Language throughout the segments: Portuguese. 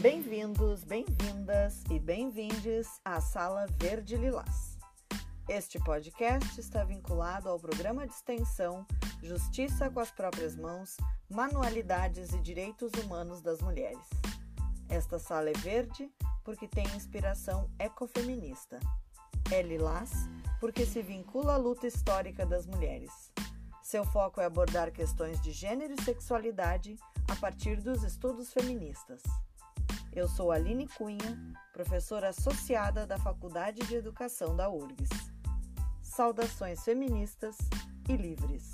Bem-vindos, bem-vindas e bem-vindes à Sala Verde Lilás. Este podcast está vinculado ao programa de extensão Justiça com as Próprias Mãos, Manualidades e Direitos Humanos das Mulheres. Esta sala é verde porque tem inspiração ecofeminista. É lilás porque se vincula à luta histórica das mulheres. Seu foco é abordar questões de gênero e sexualidade a partir dos estudos feministas. Eu sou Aline Cunha, professora associada da Faculdade de Educação da URGS. Saudações feministas e livres.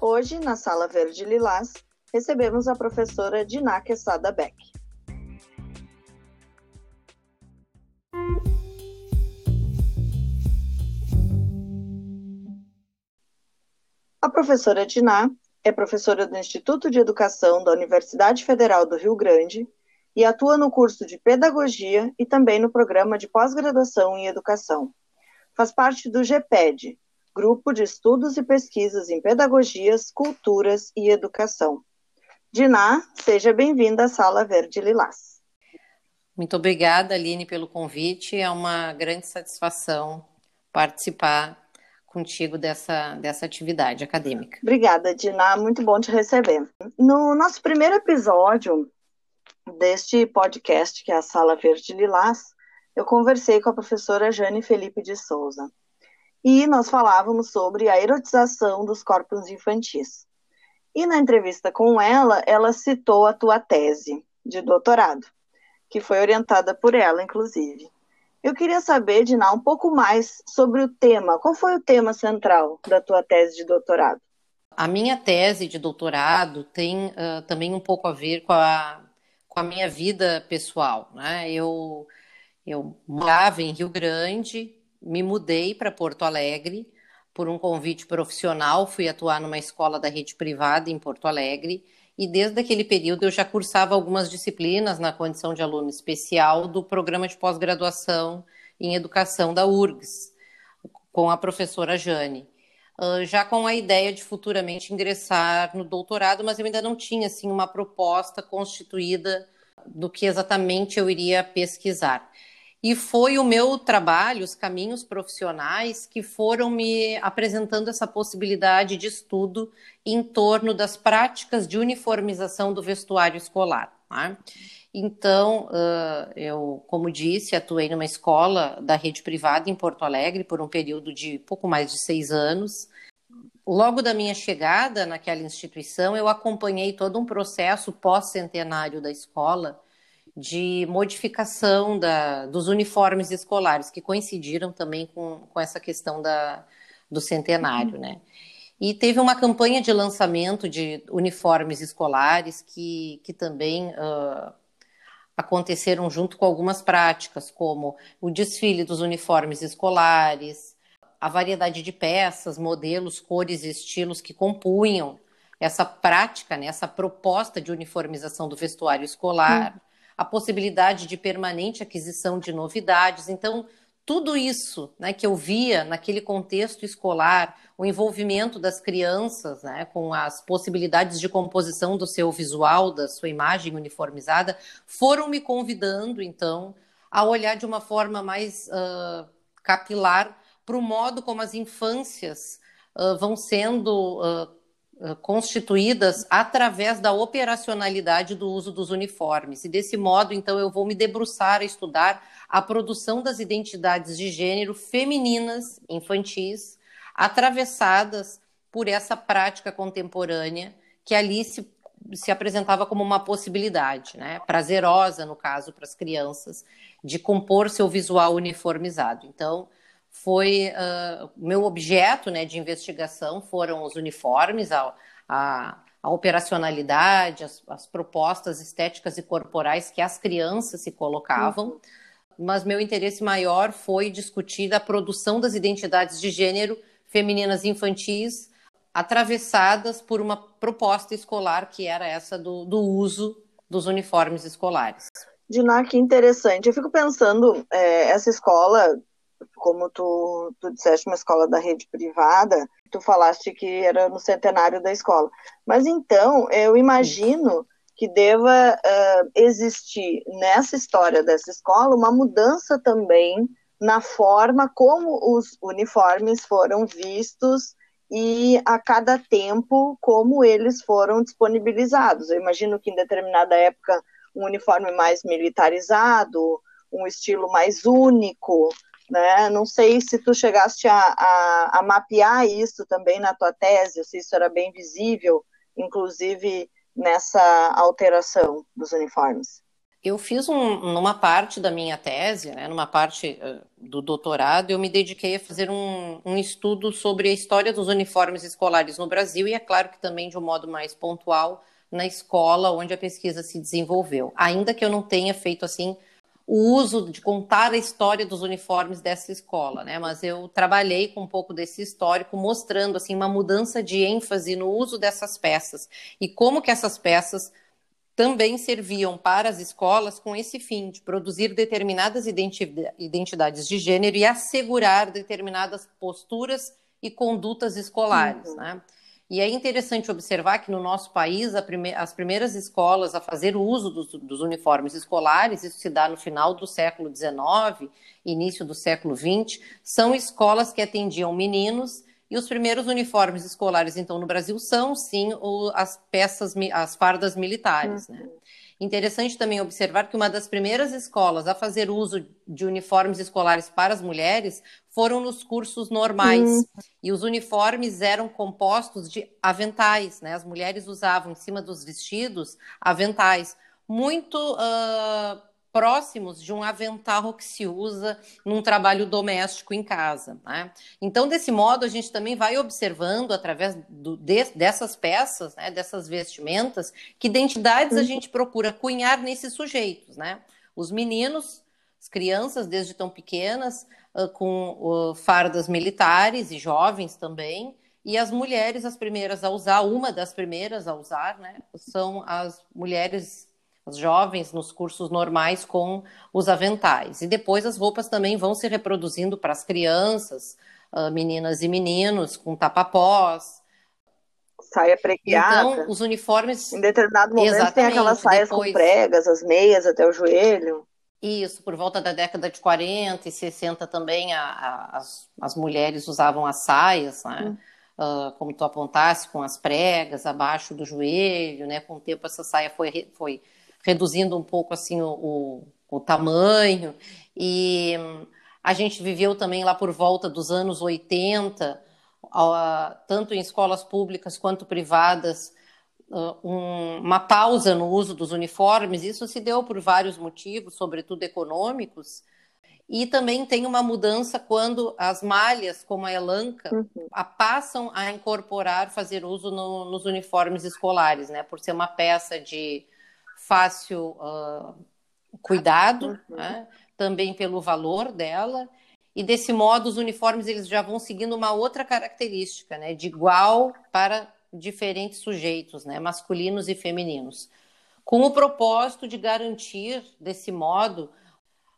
Hoje, na Sala Verde Lilás, recebemos a professora Diná Quesada Beck. A professora Diná é professora do Instituto de Educação da Universidade Federal do Rio Grande e atua no curso de Pedagogia e também no programa de pós-graduação em Educação. Faz parte do GPED, Grupo de Estudos e Pesquisas em Pedagogias, Culturas e Educação. Diná, seja bem-vinda à Sala Verde Lilás. Muito obrigada, Aline, pelo convite. É uma grande satisfação participar contigo dessa, dessa atividade acadêmica. Obrigada, Dina. Muito bom te receber. No nosso primeiro episódio deste podcast, que é a Sala Verde Lilás, eu conversei com a professora Jane Felipe de Souza. E nós falávamos sobre a erotização dos corpos infantis. E na entrevista com ela, ela citou a tua tese de doutorado, que foi orientada por ela, inclusive. Eu queria saber, Diná, um pouco mais sobre o tema. Qual foi o tema central da tua tese de doutorado? A minha tese de doutorado tem uh, também um pouco a ver com a, com a minha vida pessoal. Né? Eu, eu morava em Rio Grande, me mudei para Porto Alegre por um convite profissional, fui atuar numa escola da rede privada em Porto Alegre e desde aquele período eu já cursava algumas disciplinas na condição de aluno especial do programa de pós-graduação em educação da URGS, com a professora Jane. Já com a ideia de futuramente ingressar no doutorado, mas eu ainda não tinha assim uma proposta constituída do que exatamente eu iria pesquisar. E foi o meu trabalho, os caminhos profissionais, que foram me apresentando essa possibilidade de estudo em torno das práticas de uniformização do vestuário escolar. Né? Então, eu, como disse, atuei numa escola da rede privada em Porto Alegre por um período de pouco mais de seis anos. Logo da minha chegada naquela instituição, eu acompanhei todo um processo pós-centenário da escola de modificação da, dos uniformes escolares, que coincidiram também com, com essa questão da, do centenário, uhum. né? E teve uma campanha de lançamento de uniformes escolares que, que também uh, aconteceram junto com algumas práticas, como o desfile dos uniformes escolares, a variedade de peças, modelos, cores e estilos que compunham essa prática, né, essa proposta de uniformização do vestuário escolar. Uhum a possibilidade de permanente aquisição de novidades. Então, tudo isso né, que eu via naquele contexto escolar, o envolvimento das crianças né, com as possibilidades de composição do seu visual, da sua imagem uniformizada, foram me convidando, então, a olhar de uma forma mais uh, capilar para o modo como as infâncias uh, vão sendo uh, constituídas através da operacionalidade do uso dos uniformes. E desse modo, então, eu vou me debruçar a estudar a produção das identidades de gênero femininas, infantis, atravessadas por essa prática contemporânea que ali se, se apresentava como uma possibilidade, né? prazerosa, no caso, para as crianças, de compor seu visual uniformizado. Então, foi uh, meu objeto né, de investigação foram os uniformes, a, a, a operacionalidade, as, as, propostas estéticas e corporais que as crianças se colocavam. Uhum. Mas meu interesse maior foi discutir a produção das identidades de gênero femininas infantis atravessadas por uma proposta escolar que era essa do, do uso dos uniformes escolares. Diná, que interessante. Eu fico pensando, é, essa escola como tu, tu disseste, uma escola da rede privada, tu falaste que era no centenário da escola. Mas então, eu imagino que deva uh, existir nessa história dessa escola uma mudança também na forma como os uniformes foram vistos e a cada tempo como eles foram disponibilizados. Eu imagino que em determinada época um uniforme mais militarizado, um estilo mais único, né? Não sei se tu chegaste a, a, a mapear isso também na tua tese, se isso era bem visível, inclusive nessa alteração dos uniformes. Eu fiz um, numa parte da minha tese, né, numa parte do doutorado, eu me dediquei a fazer um, um, estudo sobre a história dos uniformes escolares no Brasil e é claro que também de um modo mais pontual na escola onde a pesquisa se desenvolveu. Ainda que eu não tenha feito assim o uso de contar a história dos uniformes dessa escola, né? Mas eu trabalhei com um pouco desse histórico, mostrando assim uma mudança de ênfase no uso dessas peças e como que essas peças também serviam para as escolas com esse fim de produzir determinadas identidades de gênero e assegurar determinadas posturas e condutas escolares, uhum. né? E é interessante observar que no nosso país prime as primeiras escolas a fazer uso dos, dos, uniformes escolares, isso se dá no final do século XIX, início do século XX, são escolas que atendiam meninos e os primeiros uniformes escolares, então, no Brasil, são sim o, as peças, as fardas militares. Né? Uhum. Né? Interessante também observar que uma das primeiras escolas a fazer uso de uniformes escolares para as mulheres foram nos cursos normais. E os uniformes eram compostos de aventais. Né? As mulheres usavam em cima dos vestidos aventais. Muito uh, próximos de um avental que se usa num trabalho doméstico em casa. Né? Então, desse modo, a gente também vai observando, através do, de, dessas peças, né, dessas vestimentas, que identidades a uhum. gente procura cunhar nesses sujeitos. Né? Os meninos, as crianças, desde tão pequenas, uh, com uh, fardas militares e jovens também, e as mulheres, as primeiras a usar, uma das primeiras a usar, né, são as mulheres os jovens nos cursos normais com os aventais. E depois as roupas também vão se reproduzindo para as crianças, uh, meninas e meninos, com tapapós. Saia pregueada. Então, os uniformes. Em determinado momento Exatamente, tem aquelas saias depois... com pregas, as meias até o joelho. Isso, por volta da década de 40 e 60 também a, a, as, as mulheres usavam as saias, né? Hum. Uh, como tu apontasse, com as pregas abaixo do joelho, né? Com o tempo essa saia foi, foi reduzindo um pouco assim o, o, o tamanho. E a gente viveu também lá por volta dos anos 80, tanto em escolas públicas quanto privadas, uma pausa no uso dos uniformes. Isso se deu por vários motivos, sobretudo econômicos. E também tem uma mudança quando as malhas, como a elanca, uhum. a passam a incorporar, fazer uso no, nos uniformes escolares, né? Por ser uma peça de fácil uh, cuidado, uhum. né? também pelo valor dela. E desse modo, os uniformes eles já vão seguindo uma outra característica, né? de igual para diferentes sujeitos, né? masculinos e femininos, com o propósito de garantir, desse modo,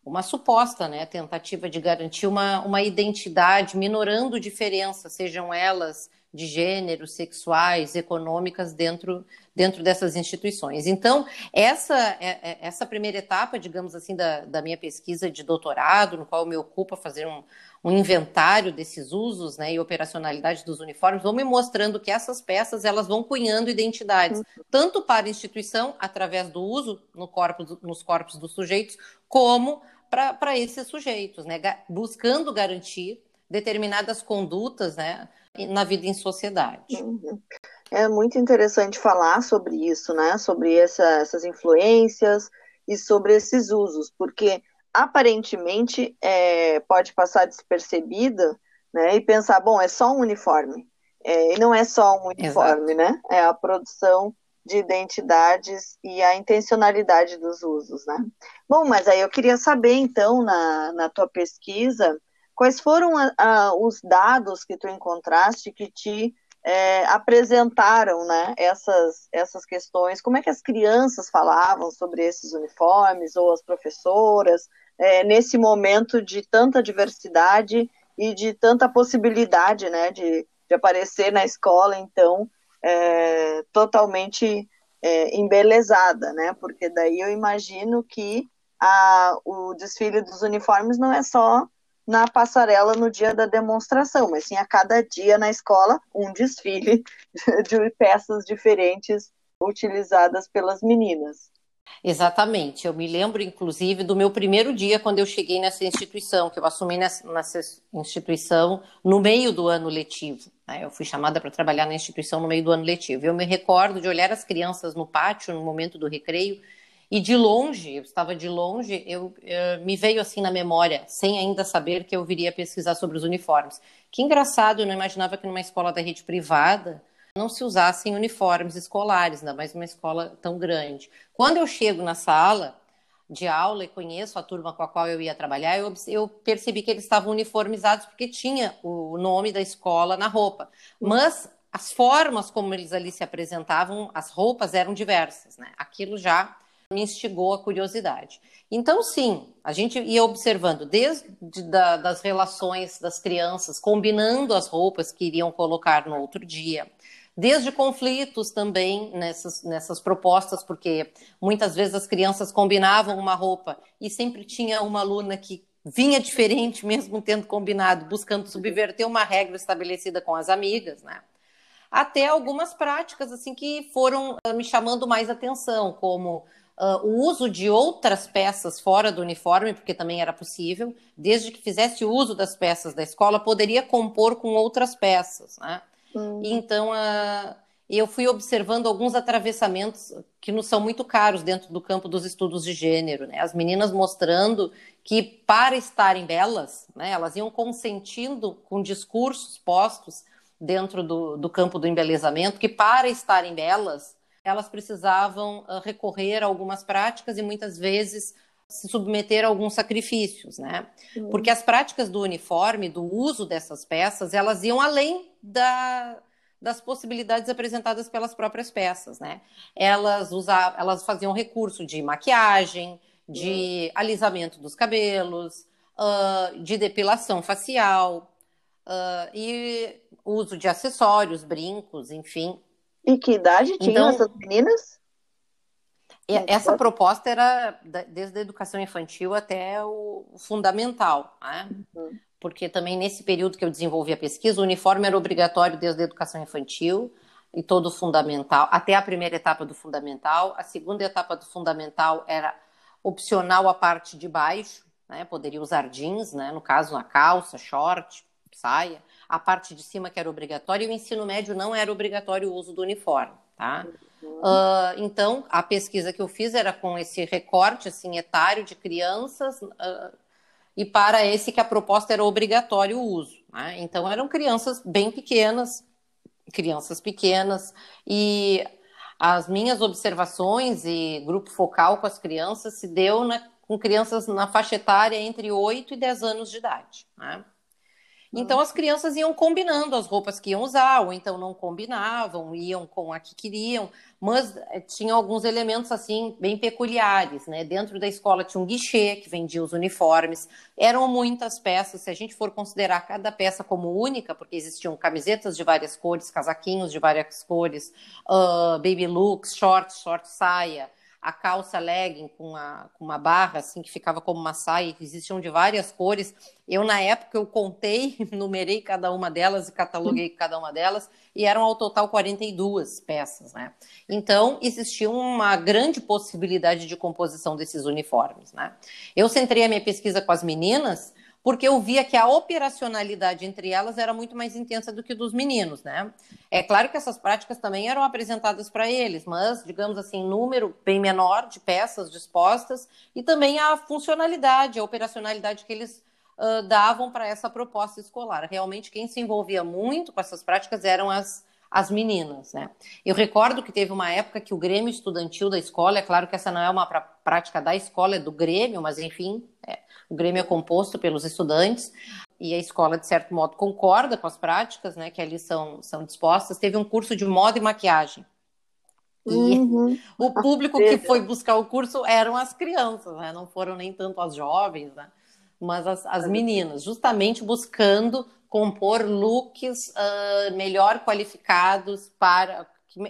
uma suposta né, tentativa de garantir uma, uma identidade, minorando diferenças, sejam elas de gênero, sexuais, econômicas dentro, dentro dessas instituições. Então, essa, é, é, essa primeira etapa, digamos assim, da, da minha pesquisa de doutorado, no qual me ocupa fazer um, um inventário desses usos né, e operacionalidade dos uniformes, vão me mostrando que essas peças elas vão cunhando identidades, uhum. tanto para a instituição, através do uso no corpo, nos corpos dos sujeitos, como para esses sujeitos, né, buscando garantir determinadas condutas né, na vida em sociedade. Uhum. É muito interessante falar sobre isso, né? Sobre essa, essas influências e sobre esses usos, porque aparentemente é, pode passar despercebida, né? E pensar, bom, é só um uniforme. É, e não é só um uniforme, Exato. né? É a produção de identidades e a intencionalidade dos usos, né? Bom, mas aí eu queria saber, então, na, na tua pesquisa, Quais foram a, a, os dados que tu encontraste que te é, apresentaram né, essas, essas questões? Como é que as crianças falavam sobre esses uniformes, ou as professoras, é, nesse momento de tanta diversidade e de tanta possibilidade né, de, de aparecer na escola, então, é, totalmente é, embelezada, né? Porque daí eu imagino que a, o desfile dos uniformes não é só na passarela no dia da demonstração, mas sim a cada dia na escola um desfile de peças diferentes utilizadas pelas meninas. Exatamente. Eu me lembro, inclusive, do meu primeiro dia quando eu cheguei nessa instituição, que eu assumi nessa, nessa instituição no meio do ano letivo. Né? Eu fui chamada para trabalhar na instituição no meio do ano letivo. Eu me recordo de olhar as crianças no pátio no momento do recreio e de longe, eu estava de longe, eu, eu, me veio assim na memória, sem ainda saber que eu viria pesquisar sobre os uniformes. Que engraçado, eu não imaginava que numa escola da rede privada não se usassem uniformes escolares, ainda mais uma escola tão grande. Quando eu chego na sala de aula e conheço a turma com a qual eu ia trabalhar, eu, eu percebi que eles estavam uniformizados porque tinha o nome da escola na roupa. Mas as formas como eles ali se apresentavam, as roupas eram diversas, né? Aquilo já me instigou a curiosidade. Então, sim, a gente ia observando desde da, das relações das crianças, combinando as roupas que iriam colocar no outro dia, desde conflitos também nessas, nessas propostas, porque muitas vezes as crianças combinavam uma roupa e sempre tinha uma aluna que vinha diferente, mesmo tendo combinado, buscando subverter uma regra estabelecida com as amigas, né? Até algumas práticas assim que foram uh, me chamando mais atenção, como Uh, o uso de outras peças fora do uniforme, porque também era possível, desde que fizesse uso das peças da escola, poderia compor com outras peças. Né? Uhum. Então, uh, eu fui observando alguns atravessamentos que nos são muito caros dentro do campo dos estudos de gênero. Né? As meninas mostrando que, para estarem belas, né, elas iam consentindo com discursos postos dentro do, do campo do embelezamento, que, para estarem belas, elas precisavam uh, recorrer a algumas práticas e muitas vezes se submeter a alguns sacrifícios, né? Porque as práticas do uniforme, do uso dessas peças, elas iam além da, das possibilidades apresentadas pelas próprias peças, né? Elas usavam, elas faziam recurso de maquiagem, de alisamento dos cabelos, uh, de depilação facial uh, e uso de acessórios, brincos, enfim. E que idade tinham então, essas meninas? Essa proposta era desde a educação infantil até o fundamental, né? Uhum. Porque também nesse período que eu desenvolvi a pesquisa, o uniforme era obrigatório desde a educação infantil e todo o fundamental, até a primeira etapa do fundamental. A segunda etapa do fundamental era opcional a parte de baixo, né? Poderia usar jeans, né? No caso, a calça, short, saia a parte de cima que era obrigatória e o ensino médio não era obrigatório o uso do uniforme, tá? Uhum. Uh, então, a pesquisa que eu fiz era com esse recorte assim, etário de crianças uh, e para esse que a proposta era obrigatório o uso. Né? Então, eram crianças bem pequenas, crianças pequenas, e as minhas observações e grupo focal com as crianças se deu na, com crianças na faixa etária entre 8 e 10 anos de idade. Né? Então as crianças iam combinando as roupas que iam usar, ou então não combinavam, iam com a que queriam, mas eh, tinha alguns elementos assim bem peculiares, né? Dentro da escola tinha um guichê que vendia os uniformes, eram muitas peças, se a gente for considerar cada peça como única, porque existiam camisetas de várias cores, casaquinhos de várias cores, uh, baby looks, shorts, short saia, a calça legging com, a, com uma barra, assim, que ficava como uma saia, existiam de várias cores. Eu, na época, eu contei, numerei cada uma delas e cataloguei cada uma delas, e eram ao total 42 peças, né? Então, existia uma grande possibilidade de composição desses uniformes, né? Eu centrei a minha pesquisa com as meninas, porque eu via que a operacionalidade entre elas era muito mais intensa do que dos meninos, né? É claro que essas práticas também eram apresentadas para eles, mas, digamos assim, número bem menor de peças dispostas e também a funcionalidade, a operacionalidade que eles uh, davam para essa proposta escolar. Realmente, quem se envolvia muito com essas práticas eram as, as meninas, né? Eu recordo que teve uma época que o Grêmio Estudantil da escola, é claro que essa não é uma prática da escola, é do Grêmio, mas enfim, é, o Grêmio é composto pelos estudantes. e a escola, de certo modo, concorda com as práticas né, que ali são, são dispostas. Teve um curso de moda e maquiagem. E uhum. o público que foi buscar o curso eram as crianças, né? não foram nem tanto as jovens, né? mas as, as meninas, justamente buscando compor looks uh, melhor qualificados para.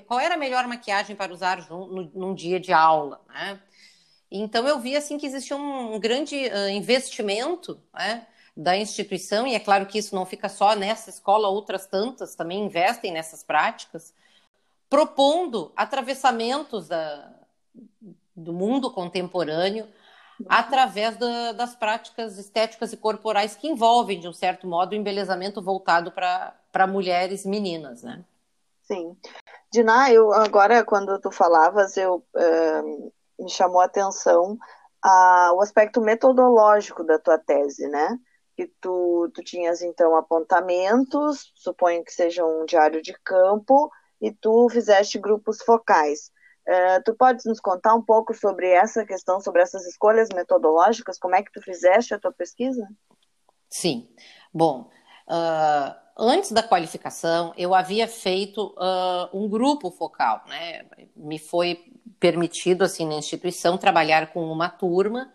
Qual era a melhor maquiagem para usar no, num dia de aula, né? Então eu vi assim que existia um, grande uh, investimento né, da instituição, e é claro que isso não fica só nessa escola, outras tantas também investem nessas práticas, propondo atravessamentos da, do mundo contemporâneo através da, das práticas estéticas e corporais que envolvem, de um certo modo, o embelezamento voltado para mulheres meninas, né? Sim. Dina, eu agora, quando tu falavas, eu uh, me chamou a atenção uh, o aspecto metodológico da tua tese, né? Que tu, tu tinhas, então, apontamentos, suponho que seja um diário de campo, e tu fizeste grupos focais. Uh, tu podes nos contar um pouco sobre essa questão, sobre essas escolhas metodológicas? Como é que tu fizeste a tua pesquisa? Sim. Bom, uh, antes da qualificação, eu havia feito uh, um grupo focal, né? Me foi permitido, assim, na instituição, trabalhar com uma turma,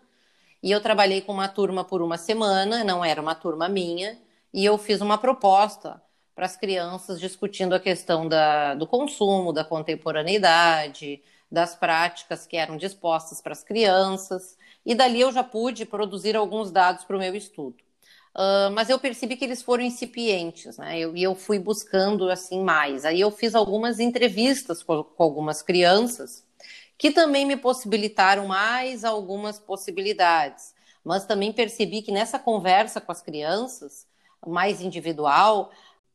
e eu trabalhei com uma turma por uma semana, não era uma turma minha, e eu fiz uma proposta para as crianças discutindo a questão da, do consumo, da contemporaneidade, das práticas que eram dispostas para as crianças, e dali eu já pude produzir alguns dados para o meu estudo. Uh, mas eu percebi que eles foram incipientes, né? E eu, eu, fui buscando assim mais. Aí eu fiz algumas entrevistas com, com algumas crianças que também me possibilitaram mais algumas possibilidades. Mas também percebi que nessa conversa com as crianças, mais individual,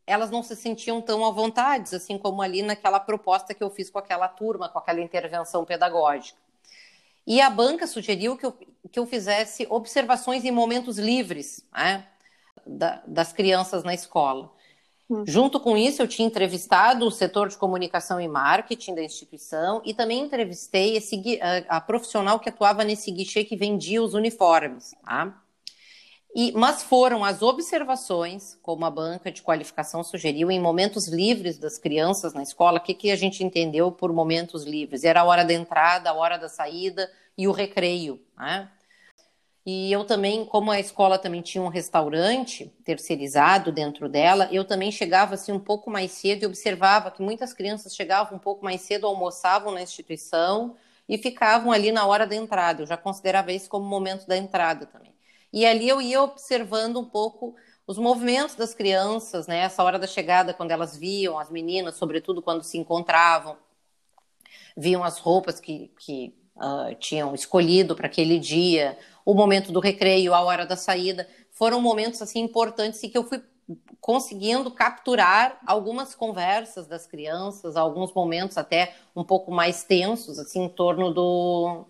elas não se sentiam tão à vontade, assim como ali naquela proposta que eu fiz com aquela turma, com aquela intervenção pedagógica. E a banca sugeriu que eu, que eu fizesse observações em momentos livres né, da, das crianças na escola. Hum. Junto com isso, eu tinha entrevistado o setor de comunicação e marketing da instituição e também entrevistei esse, a, a profissional que atuava nesse guichê que vendia os uniformes. Tá? E, mas foram as observações, como a banca de qualificação sugeriu, em momentos livres das crianças na escola. O que, que a gente entendeu por momentos livres? Era a hora da entrada, a hora da saída e o recreio. Né? E eu também, como a escola também tinha um restaurante terceirizado dentro dela, eu também chegava assim um pouco mais cedo e observava que muitas crianças chegavam um pouco mais cedo, almoçavam na instituição e ficavam ali na hora da entrada. Eu já considerava isso como momento da entrada também. E ali eu ia observando um pouco os movimentos das crianças, né? Essa hora da chegada, quando elas viam as meninas, sobretudo quando se encontravam, viam as roupas que, que uh, tinham escolhido para aquele dia, o momento do recreio, a hora da saída, foram momentos assim importantes e que eu fui conseguindo capturar algumas conversas das crianças, alguns momentos até um pouco mais tensos, assim, em torno do,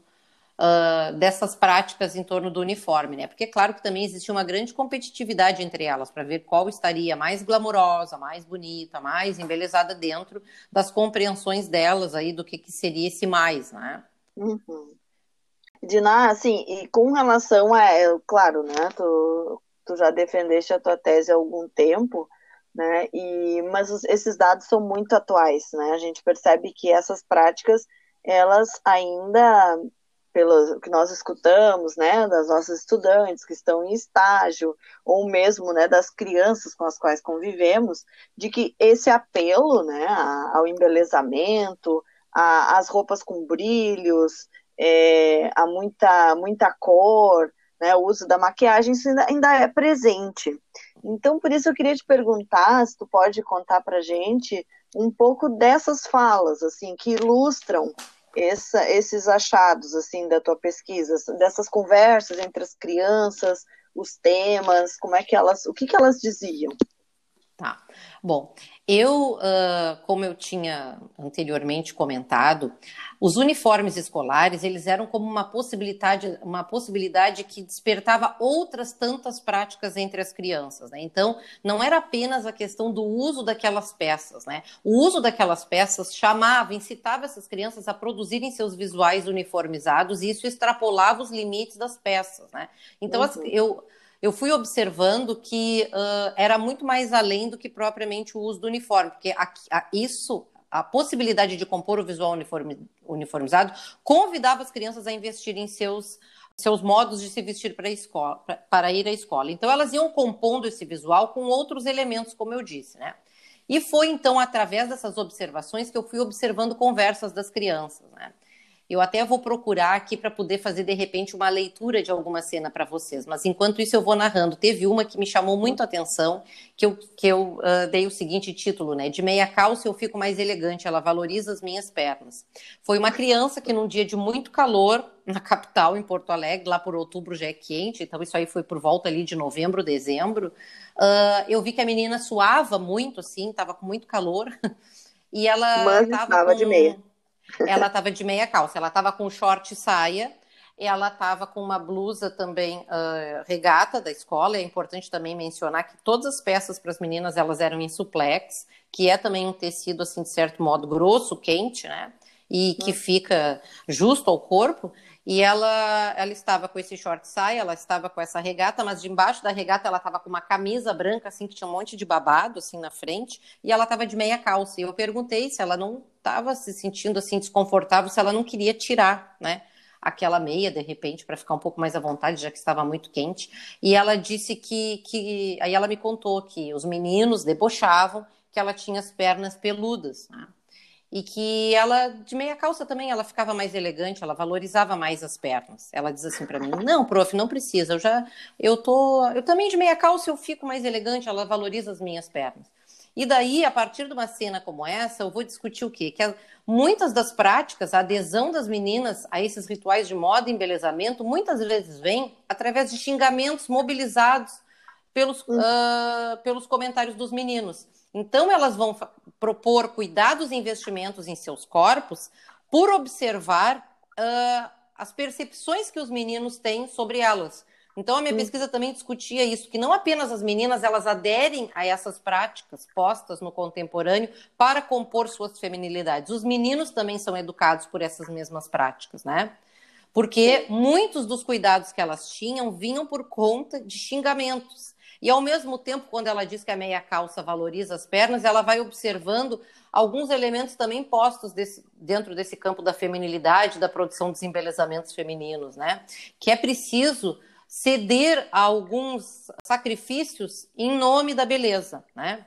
uh, dessas práticas em torno do uniforme, né? Porque, claro, que também existe uma grande competitividade entre elas para ver qual estaria mais glamourosa, mais bonita, mais embelezada dentro das compreensões delas aí do que, que seria esse mais, né? Uhum. Dina, assim, e com relação a, é, claro, né, tu, tu já defendeste a tua tese há algum tempo, né, e, mas os, esses dados são muito atuais, né, a gente percebe que essas práticas, elas ainda pelo que nós escutamos, né, das nossas estudantes que estão em estágio, ou mesmo, né, das crianças com as quais convivemos, de que esse apelo, né, ao embelezamento, a, as roupas com brilhos, é, a muita, muita cor, né, o uso da maquiagem, ainda é presente. Então, por isso eu queria te perguntar, se tu pode contar para gente um pouco dessas falas, assim, que ilustram essa, esses achados assim da tua pesquisa, dessas conversas entre as crianças, os temas, como é que elas, o que, que elas diziam? Tá. Bom, eu, uh, como eu tinha anteriormente comentado, os uniformes escolares eles eram como uma possibilidade, uma possibilidade que despertava outras tantas práticas entre as crianças. Né? Então, não era apenas a questão do uso daquelas peças. Né? O uso daquelas peças chamava, incitava essas crianças a produzirem seus visuais uniformizados e isso extrapolava os limites das peças. Né? Então, uhum. as, eu eu fui observando que uh, era muito mais além do que propriamente o uso do uniforme, porque a, a, isso, a possibilidade de compor o visual uniforme, uniformizado, convidava as crianças a investir em seus seus modos de se vestir para, escola, para ir à escola. Então, elas iam compondo esse visual com outros elementos, como eu disse, né? E foi então através dessas observações que eu fui observando conversas das crianças, né? Eu até vou procurar aqui para poder fazer de repente uma leitura de alguma cena para vocês, mas enquanto isso eu vou narrando. Teve uma que me chamou muito a atenção, que eu, que eu uh, dei o seguinte título, né? De meia calça eu fico mais elegante, ela valoriza as minhas pernas. Foi uma criança que num dia de muito calor na capital, em Porto Alegre, lá por outubro já é quente, então isso aí foi por volta ali de novembro, dezembro. Uh, eu vi que a menina suava muito, assim, estava com muito calor. E ela estava de meia ela estava de meia calça, ela estava com short e saia, ela estava com uma blusa também uh, regata da escola. É importante também mencionar que todas as peças para as meninas elas eram em suplex, que é também um tecido assim de certo modo grosso, quente, né? E que fica justo ao corpo. E ela, ela estava com esse short saia, ela estava com essa regata, mas debaixo da regata ela estava com uma camisa branca, assim, que tinha um monte de babado, assim, na frente, e ela estava de meia calça. E eu perguntei se ela não estava se sentindo, assim, desconfortável, se ela não queria tirar, né? aquela meia de repente para ficar um pouco mais à vontade, já que estava muito quente. E ela disse que, que aí ela me contou que os meninos debochavam que ela tinha as pernas peludas. Né? E que ela de meia calça também ela ficava mais elegante, ela valorizava mais as pernas. Ela diz assim para mim: "Não, prof, não precisa. Eu já eu tô, eu também de meia calça eu fico mais elegante, ela valoriza as minhas pernas". E daí, a partir de uma cena como essa, eu vou discutir o quê? Que muitas das práticas, a adesão das meninas a esses rituais de moda e embelezamento, muitas vezes vem através de xingamentos mobilizados pelos, uh, pelos comentários dos meninos. Então, elas vão propor cuidados e investimentos em seus corpos por observar uh, as percepções que os meninos têm sobre elas. Então, a minha pesquisa também discutia isso, que não apenas as meninas elas aderem a essas práticas postas no contemporâneo para compor suas feminilidades. Os meninos também são educados por essas mesmas práticas, né? Porque muitos dos cuidados que elas tinham vinham por conta de xingamentos. E ao mesmo tempo, quando ela diz que a meia calça valoriza as pernas, ela vai observando alguns elementos também postos desse, dentro desse campo da feminilidade, da produção dos embelezamentos femininos, né? Que é preciso ceder a alguns sacrifícios em nome da beleza, né?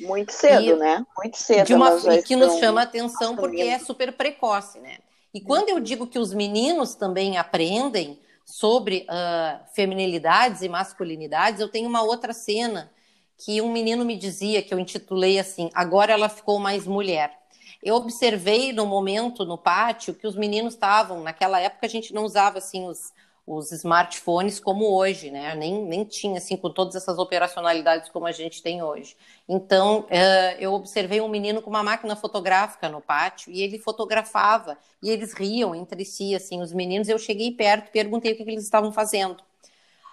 Muito cedo, e, né? Muito cedo. De uma, e que nos chama a atenção porque é super precoce, né? E quando eu digo que os meninos também aprendem, sobre uh, feminilidades e masculinidades, eu tenho uma outra cena que um menino me dizia, que eu intitulei assim, agora ela ficou mais mulher. Eu observei no momento no pátio que os meninos estavam, naquela época a gente não usava assim os, os smartphones como hoje, né? Nem, nem tinha assim com todas essas operacionalidades como a gente tem hoje. Então uh, eu observei um menino com uma máquina fotográfica no pátio e ele fotografava e eles riam entre si, assim, os meninos. Eu cheguei perto, perguntei o que, que eles estavam fazendo.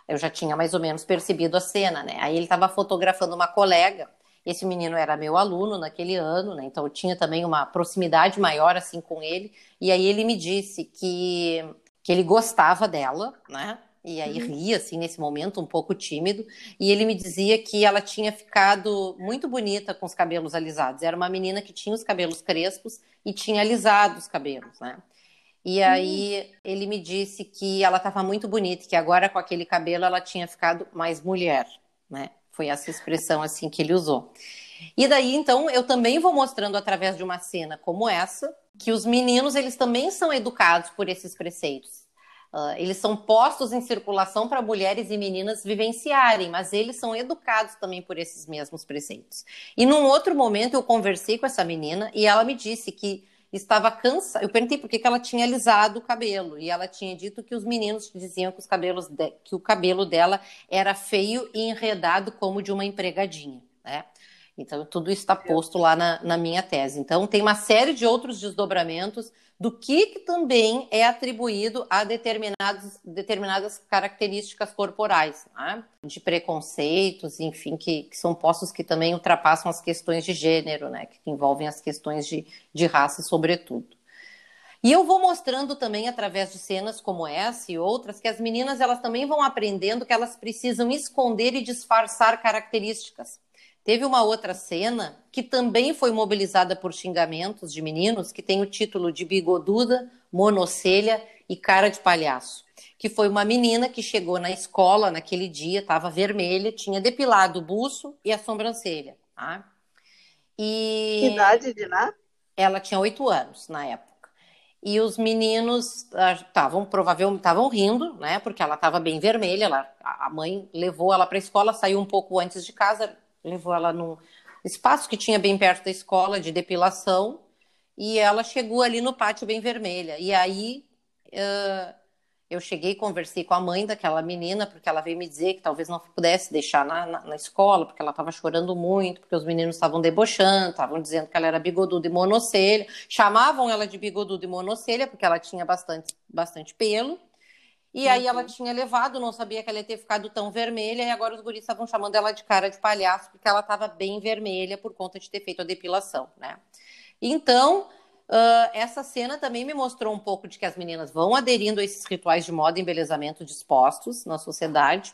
Eu já tinha mais ou menos percebido a cena, né? Aí ele estava fotografando uma colega. Esse menino era meu aluno naquele ano, né? Então eu tinha também uma proximidade maior assim com ele. E aí ele me disse que que ele gostava dela, né? E aí uhum. ria, assim, nesse momento, um pouco tímido. E ele me dizia que ela tinha ficado muito bonita com os cabelos alisados. Era uma menina que tinha os cabelos crespos e tinha alisado os cabelos, né? E aí uhum. ele me disse que ela estava muito bonita, que agora com aquele cabelo ela tinha ficado mais mulher, né? Foi essa expressão assim que ele usou. E daí então eu também vou mostrando através de uma cena como essa que os meninos eles também são educados por esses preceitos. Uh, eles são postos em circulação para mulheres e meninas vivenciarem, mas eles são educados também por esses mesmos preceitos. E num outro momento eu conversei com essa menina e ela me disse que estava cansada. Eu perguntei por que, ela tinha alisado o cabelo e ela tinha dito que os meninos diziam que os cabelos de... que o cabelo dela era feio e enredado como de uma empregadinha, né? Então, tudo isso está posto lá na, na, minha tese. Então, tem uma série de outros desdobramentos do que, que também é atribuído a determinadas características corporais, né? de preconceitos, enfim, que, que, são postos que também ultrapassam as questões de gênero, né? que envolvem as questões de, de raça, sobretudo. E eu vou mostrando também através de cenas como essa e outras que as meninas elas também vão aprendendo que elas precisam esconder e disfarçar características. Teve uma outra cena que também foi mobilizada por xingamentos de meninos, que tem o título de Bigoduda, Monocelha e Cara de Palhaço, que foi uma menina que chegou na escola naquele dia, estava vermelha, tinha depilado o buço e a sobrancelha. Tá? E... Que idade de lá? Ela tinha oito anos na época. E os meninos estavam provavelmente estavam rindo, né? Porque ela estava bem vermelha. Ela, a mãe levou ela para a escola, saiu um pouco antes de casa, levou ela num espaço que tinha bem perto da escola de depilação e ela chegou ali no pátio bem vermelha. E aí uh, eu cheguei conversei com a mãe daquela menina, porque ela veio me dizer que talvez não pudesse deixar na, na, na escola, porque ela estava chorando muito, porque os meninos estavam debochando, estavam dizendo que ela era bigoduda e monocelha, chamavam ela de bigoduda e monocelha, porque ela tinha bastante, bastante pelo. E aí ela uhum. tinha levado, não sabia que ela ia ter ficado tão vermelha, e agora os guris estavam chamando ela de cara de palhaço, porque ela estava bem vermelha por conta de ter feito a depilação, né? Então, uh, essa cena também me mostrou um pouco de que as meninas vão aderindo a esses rituais de moda e embelezamento dispostos na sociedade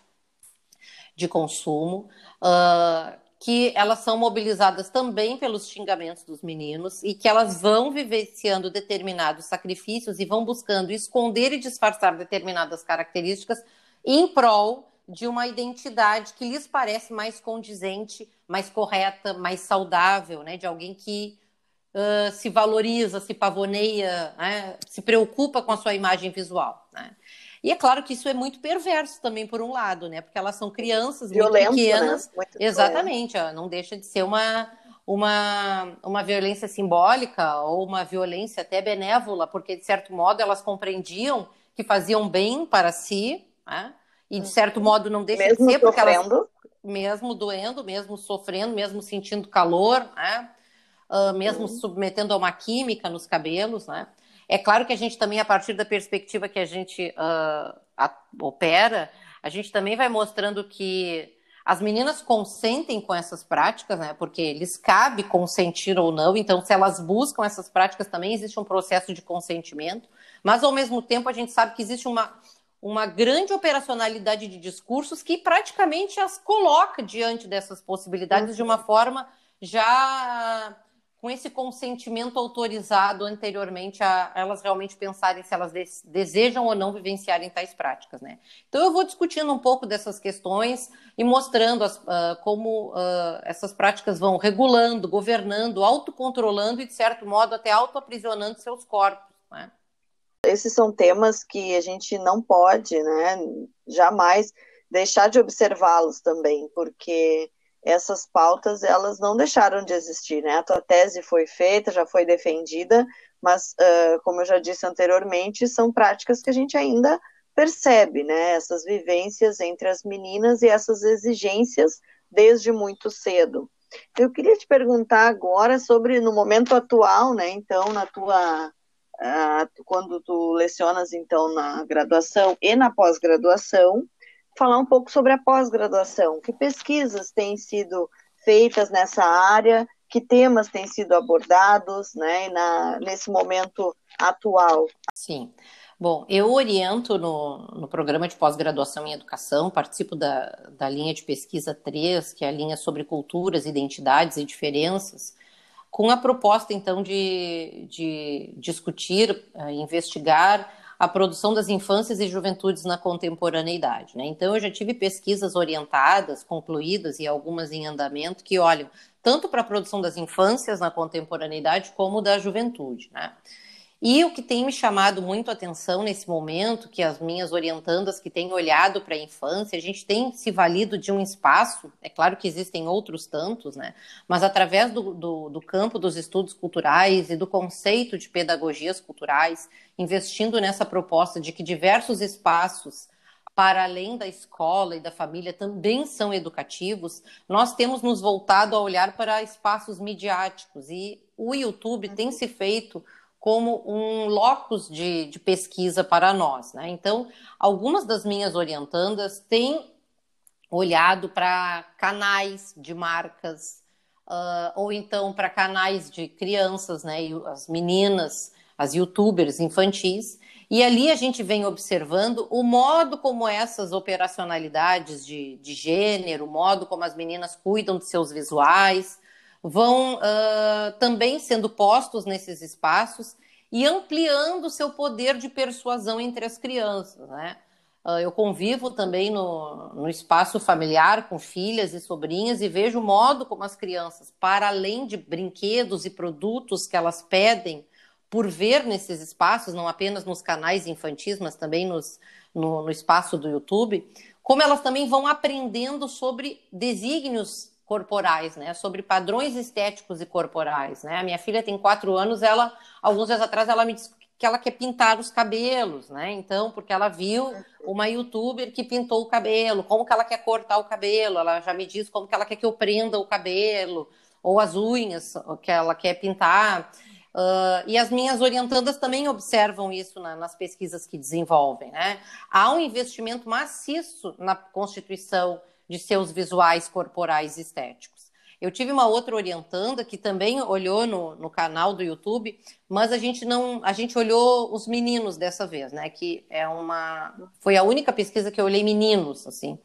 de consumo. Uh, que elas são mobilizadas também pelos xingamentos dos meninos e que elas vão vivenciando determinados sacrifícios e vão buscando esconder e disfarçar determinadas características em prol de uma identidade que lhes parece mais condizente, mais correta, mais saudável, né? De alguém que uh, se valoriza, se pavoneia, né? se preocupa com a sua imagem visual, né? E é claro que isso é muito perverso também, por um lado, né? Porque elas são crianças Violento, muito né? pequenas. Né? Muito exatamente, ó, não deixa de ser uma, uma, uma violência simbólica ou uma violência até benévola, porque, de certo modo, elas compreendiam que faziam bem para si, né? E, de certo modo, não deixa mesmo de ser, porque sofrendo. elas, mesmo doendo, mesmo sofrendo, mesmo sentindo calor, né? Uh, mesmo uhum. submetendo a uma química nos cabelos, né? É claro que a gente também, a partir da perspectiva que a gente uh, a, opera, a gente também vai mostrando que as meninas consentem com essas práticas, né? Porque lhes cabe consentir ou não. Então, se elas buscam essas práticas, também existe um processo de consentimento. Mas, ao mesmo tempo, a gente sabe que existe uma, uma grande operacionalidade de discursos que praticamente as coloca diante dessas possibilidades uhum. de uma forma já com esse consentimento autorizado anteriormente a elas realmente pensarem se elas desejam ou não vivenciarem tais práticas, né? Então eu vou discutindo um pouco dessas questões e mostrando as, uh, como uh, essas práticas vão regulando, governando, autocontrolando e de certo modo até autoaprisionando seus corpos, né? Esses são temas que a gente não pode, né? Jamais deixar de observá-los também, porque essas pautas elas não deixaram de existir, né? A tua tese foi feita, já foi defendida, mas uh, como eu já disse anteriormente, são práticas que a gente ainda percebe, né? Essas vivências entre as meninas e essas exigências desde muito cedo. Eu queria te perguntar agora sobre no momento atual, né? Então, na tua uh, quando tu lecionas então na graduação e na pós-graduação, falar um pouco sobre a pós-graduação. Que pesquisas têm sido feitas nessa área? Que temas têm sido abordados né, na, nesse momento atual? Sim. Bom, eu oriento no, no programa de pós-graduação em educação, participo da, da linha de pesquisa 3, que é a linha sobre culturas, identidades e diferenças, com a proposta, então, de, de discutir, uh, investigar a produção das infâncias e juventudes na contemporaneidade. Né? Então, eu já tive pesquisas orientadas, concluídas e algumas em andamento que olham tanto para a produção das infâncias na contemporaneidade como da juventude. Né? E o que tem me chamado muito a atenção nesse momento, que as minhas orientandas que têm olhado para a infância, a gente tem se valido de um espaço, é claro que existem outros tantos, né? Mas através do, do, do campo dos estudos culturais e do conceito de pedagogias culturais, investindo nessa proposta de que diversos espaços para além da escola e da família também são educativos, nós temos nos voltado a olhar para espaços midiáticos e o YouTube tem se feito como um locus de, de pesquisa para nós. Né? Então, algumas das minhas orientandas têm olhado para canais de marcas, uh, ou então para canais de crianças, né? As meninas as youtubers infantis, e ali a gente vem observando o modo como essas operacionalidades de, de gênero, o modo como as meninas cuidam de seus visuais, vão uh, também sendo postos nesses espaços e ampliando seu poder de persuasão entre as crianças, né? Uh, eu convivo também no, no espaço familiar com filhas e sobrinhas e vejo o modo como as crianças, para além de brinquedos e produtos que elas pedem por ver nesses espaços, não apenas nos canais infantis, mas também nos, no, no espaço do YouTube, como elas também vão aprendendo sobre desígnios corporais, né? Sobre padrões estéticos e corporais, né? A minha filha tem quatro anos, ela, alguns dias atrás, ela me disse que ela quer pintar os cabelos, né? Então, porque ela viu uma youtuber que pintou o cabelo, como que ela quer cortar o cabelo, ela já me diz como que ela quer que eu prenda o cabelo, ou as unhas que ela quer pintar. Uh, e as minhas orientandas também observam isso na, nas pesquisas que desenvolvem. Né? Há um investimento maciço na constituição de seus visuais corporais estéticos. Eu tive uma outra orientanda que também olhou no, no canal do YouTube, mas a gente não, a gente olhou os meninos dessa vez, né? Que é uma, foi a única pesquisa que eu olhei meninos, assim,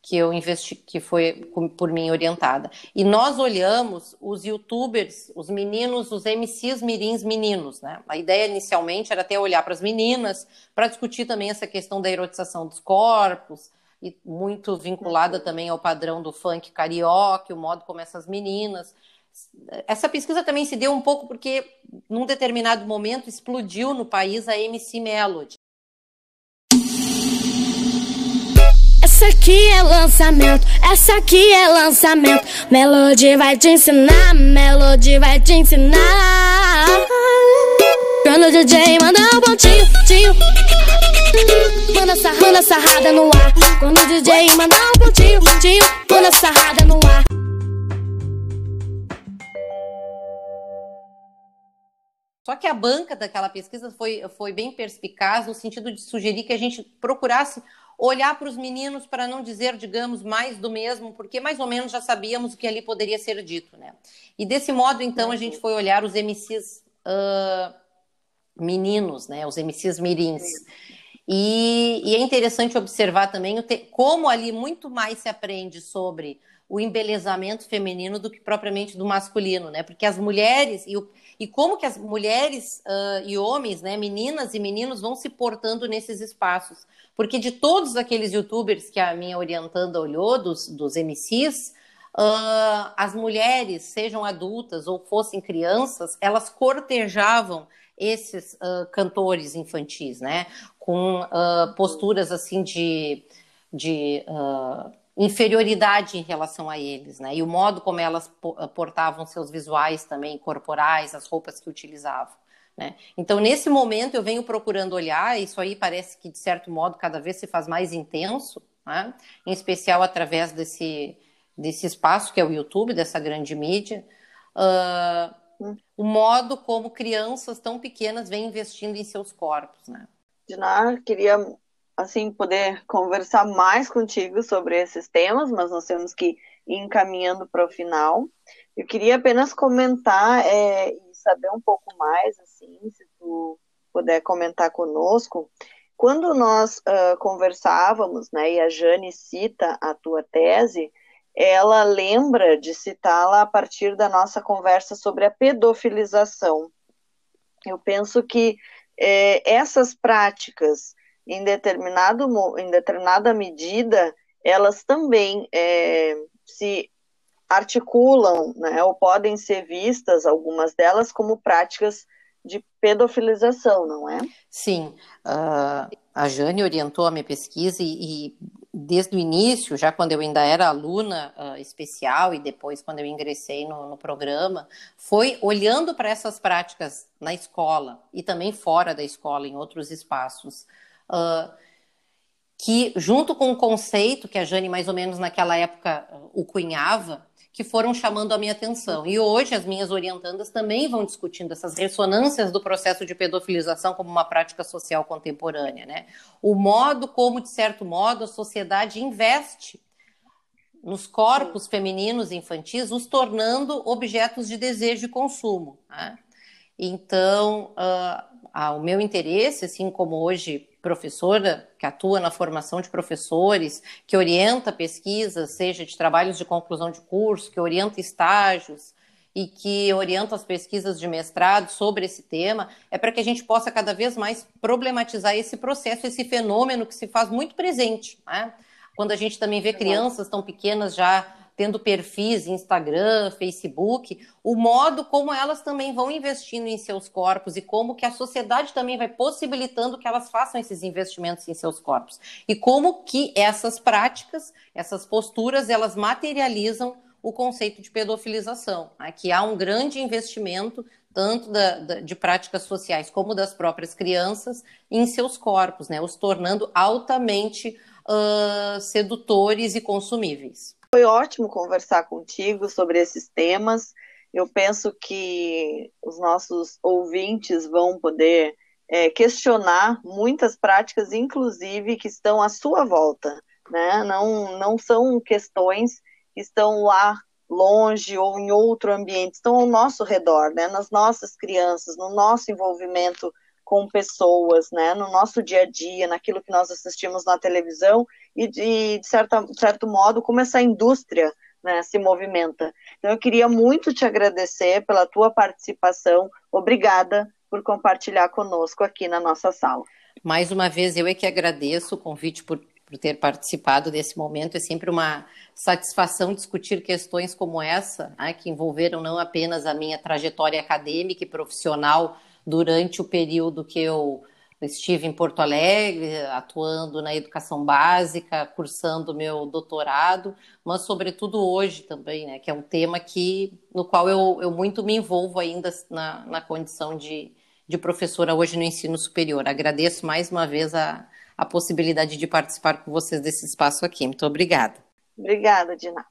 que eu investi, que foi por mim orientada. E nós olhamos os YouTubers, os meninos, os MCs mirins meninos, né? A ideia inicialmente era até olhar para as meninas para discutir também essa questão da erotização dos corpos e muito vinculada também ao padrão do funk carioca, o modo como essas meninas. Essa pesquisa também se deu um pouco porque, num determinado momento, explodiu no país a MC Melody. Essa aqui é lançamento, essa aqui é lançamento. Melody vai te ensinar, Melody vai te ensinar. Quando o DJ manda um pontinho, tio. Manda, sarra, manda sarrada no ar. Quando o DJ manda um pontinho, tio. Manda sarrada no ar. Só que a banca daquela pesquisa foi, foi bem perspicaz no sentido de sugerir que a gente procurasse olhar para os meninos para não dizer, digamos, mais do mesmo, porque mais ou menos já sabíamos o que ali poderia ser dito, né? E desse modo, então, a gente foi olhar os MCs uh, meninos, né? Os MCs mirins. E, e, é interessante observar também te, como ali muito mais se aprende sobre o embelezamento feminino do que propriamente do masculino, né? Porque as mulheres e, o, e como que as mulheres uh, e homens, né, meninas e meninos vão se portando nesses espaços. Porque de todos aqueles youtubers que a minha orientanda olhou, dos, dos MCs, uh, as mulheres, sejam adultas ou fossem crianças, elas cortejavam esses uh, cantores infantis, né? Com uh, posturas assim de, de uh, inferioridade em relação a eles, né? E o modo como elas portavam seus visuais também corporais, as roupas que utilizavam. Né? Então, nesse momento, eu venho procurando olhar, isso aí parece que, de certo modo, cada vez se faz mais intenso, né? em especial através desse, desse espaço que é o YouTube, dessa grande mídia. Uh, o modo como crianças tão pequenas vêm investindo em seus corpos, né? Dinar, queria assim poder conversar mais contigo sobre esses temas, mas nós temos que ir encaminhando para o final. Eu queria apenas comentar é, e saber um pouco mais, assim, se tu puder comentar conosco. Quando nós uh, conversávamos, né, e a Jane cita a tua tese, ela lembra de citá-la a partir da nossa conversa sobre a pedofilização. Eu penso que é, essas práticas, em, determinado, em determinada medida, elas também é, se articulam, né, ou podem ser vistas, algumas delas, como práticas de pedofilização, não é? Sim. Uh, a Jane orientou a minha pesquisa e, e desde o início, já quando eu ainda era aluna uh, especial e depois quando eu ingressei no, no programa, foi olhando para essas práticas na escola e também fora da escola, em outros espaços, uh, que junto com o conceito que a Jane mais ou menos naquela época uh, o cunhava, que foram chamando a minha atenção. E hoje as minhas orientandas também vão discutindo essas ressonâncias do processo de pedofilização como uma prática social contemporânea, né? O modo como, de certo modo, a sociedade investe nos corpos femininos e infantis, os tornando objetos de desejo e consumo. Né? Então, uh, o meu interesse, assim como hoje professora que atua na formação de professores, que orienta pesquisas, seja de trabalhos de conclusão de curso, que orienta estágios e que orienta as pesquisas de mestrado sobre esse tema, é para que a gente possa cada vez mais problematizar esse processo, esse fenômeno que se faz muito presente. Né? Quando a gente também vê crianças tão pequenas já tendo perfis Instagram, Facebook, o modo como elas também vão investindo em seus corpos e como que a sociedade também vai possibilitando que elas façam esses investimentos em seus corpos. E como que essas práticas, essas posturas, elas materializam o conceito de pedofilização, né? que há um grande investimento tanto da, da, de práticas sociais como das próprias crianças em seus corpos, né? os tornando altamente uh, sedutores e consumíveis. Foi ótimo conversar contigo sobre esses temas. Eu penso que os nossos ouvintes vão poder é, questionar muitas práticas, inclusive que estão à sua volta. Né? Não, não são questões que estão lá longe ou em outro ambiente, estão ao nosso redor, né? nas nossas crianças, no nosso envolvimento com pessoas, né, no nosso dia a dia, naquilo que nós assistimos na televisão e, de, de certa, certo modo, como essa indústria né, se movimenta. Então, eu queria muito te agradecer pela tua participação. Obrigada por compartilhar conosco aqui na nossa sala. Mais uma vez, eu é que agradeço o convite por, por ter participado desse momento. É sempre uma satisfação discutir questões como essa, né, que envolveram não apenas a minha trajetória acadêmica e profissional durante o período que eu estive em Porto Alegre, atuando na educação básica, cursando meu doutorado, mas sobretudo hoje também, né, que é um tema que, no qual eu, eu muito me envolvo ainda na, na condição de, de professora hoje no ensino superior. Agradeço mais uma vez a, a possibilidade de participar com vocês desse espaço aqui. Muito obrigada. Obrigada, Dina.